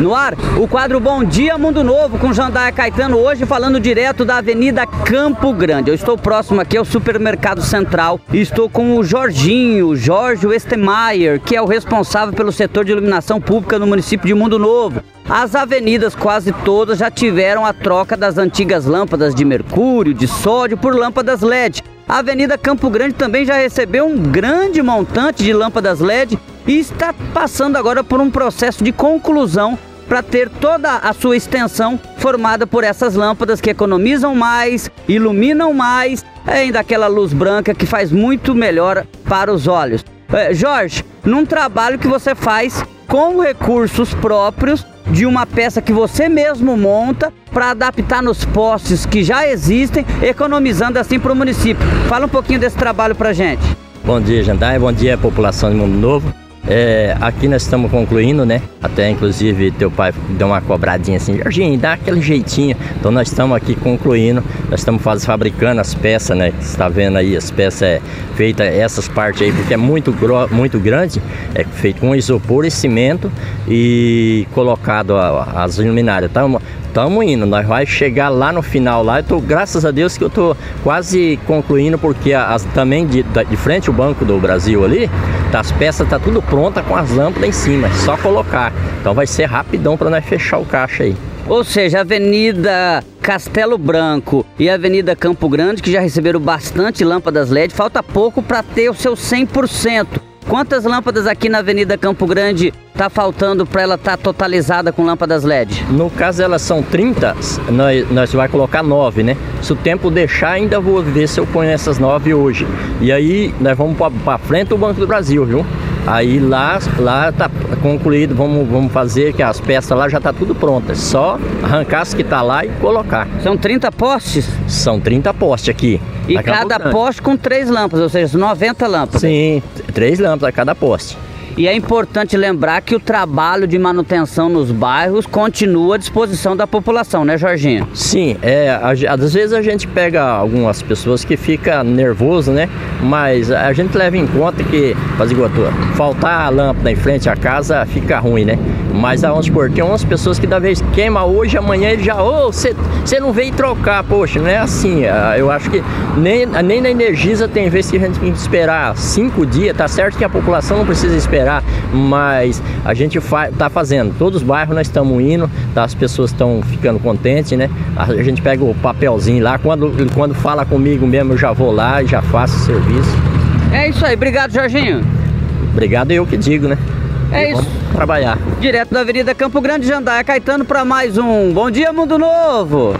No ar, o quadro Bom Dia Mundo Novo com Jandaia Caetano, hoje falando direto da Avenida Campo Grande. Eu estou próximo aqui ao Supermercado Central e estou com o Jorginho, Jorge Westemeyer, que é o responsável pelo setor de iluminação pública no município de Mundo Novo. As avenidas quase todas já tiveram a troca das antigas lâmpadas de mercúrio, de sódio por lâmpadas LED. A Avenida Campo Grande também já recebeu um grande montante de lâmpadas LED e está passando agora por um processo de conclusão para ter toda a sua extensão formada por essas lâmpadas que economizam mais, iluminam mais, ainda aquela luz branca que faz muito melhor para os olhos. É, Jorge, num trabalho que você faz com recursos próprios de uma peça que você mesmo monta para adaptar nos postes que já existem, economizando assim para o município. Fala um pouquinho desse trabalho para gente. Bom dia, Jandai. Bom dia, população de Mundo Novo. É, aqui nós estamos concluindo, né? Até inclusive teu pai deu uma cobradinha assim, Jorginho, dá aquele jeitinho. Então nós estamos aqui concluindo, nós estamos fabricando as peças, né? Você está vendo aí, as peças é feita essas partes aí, porque é muito, muito grande, é feito com isopor e cimento e colocado as luminárias. Estamos Estamos indo, nós vai chegar lá no final lá. Eu tô, graças a Deus que eu tô quase concluindo, porque as, também de, de frente o Banco do Brasil ali, tá, as peças tá tudo pronta com as lâmpadas em cima, só colocar. Então vai ser rapidão para nós fechar o caixa aí. Ou seja, Avenida Castelo Branco e Avenida Campo Grande, que já receberam bastante lâmpadas LED, falta pouco para ter o seu 100%. Quantas lâmpadas aqui na Avenida Campo Grande tá faltando para ela estar tá totalizada com lâmpadas LED? No caso elas são 30, nós, nós vai colocar 9, né? Se o tempo deixar, ainda vou ver se eu ponho essas 9 hoje. E aí nós vamos para frente o Banco do Brasil, viu? Aí lá, lá tá concluído, vamos, vamos fazer que as peças lá já tá tudo prontas. Só arrancar as que tá lá e colocar. São 30 postes? São 30 postes aqui. E cada poste com três lâmpadas, ou seja, 90 lâmpadas. Sim, três lâmpadas a cada poste. E é importante lembrar que o trabalho de manutenção nos bairros continua à disposição da população, né, Jorginho? Sim, é, às vezes a gente pega algumas pessoas que fica nervoso, né? Mas a gente leva em conta que, igual faltar a lâmpada em frente à casa fica ruim, né? Mas vamos supor, tem umas pessoas que da vez queima hoje, amanhã ele já, ô, oh, você não veio trocar, poxa, não é assim. Ah, eu acho que nem, nem na Energisa tem vezes que a gente tem que esperar cinco dias, tá certo que a população não precisa esperar esperar, mas a gente fa tá fazendo. Todos os bairros nós estamos indo, tá? as pessoas estão ficando contentes, né? A gente pega o papelzinho lá, quando, quando fala comigo mesmo, eu já vou lá e já faço o serviço. É isso aí, obrigado Jorginho. Obrigado eu que digo, né? É e isso. trabalhar. Direto da Avenida Campo Grande, Jandaia Caetano para mais um Bom Dia Mundo Novo.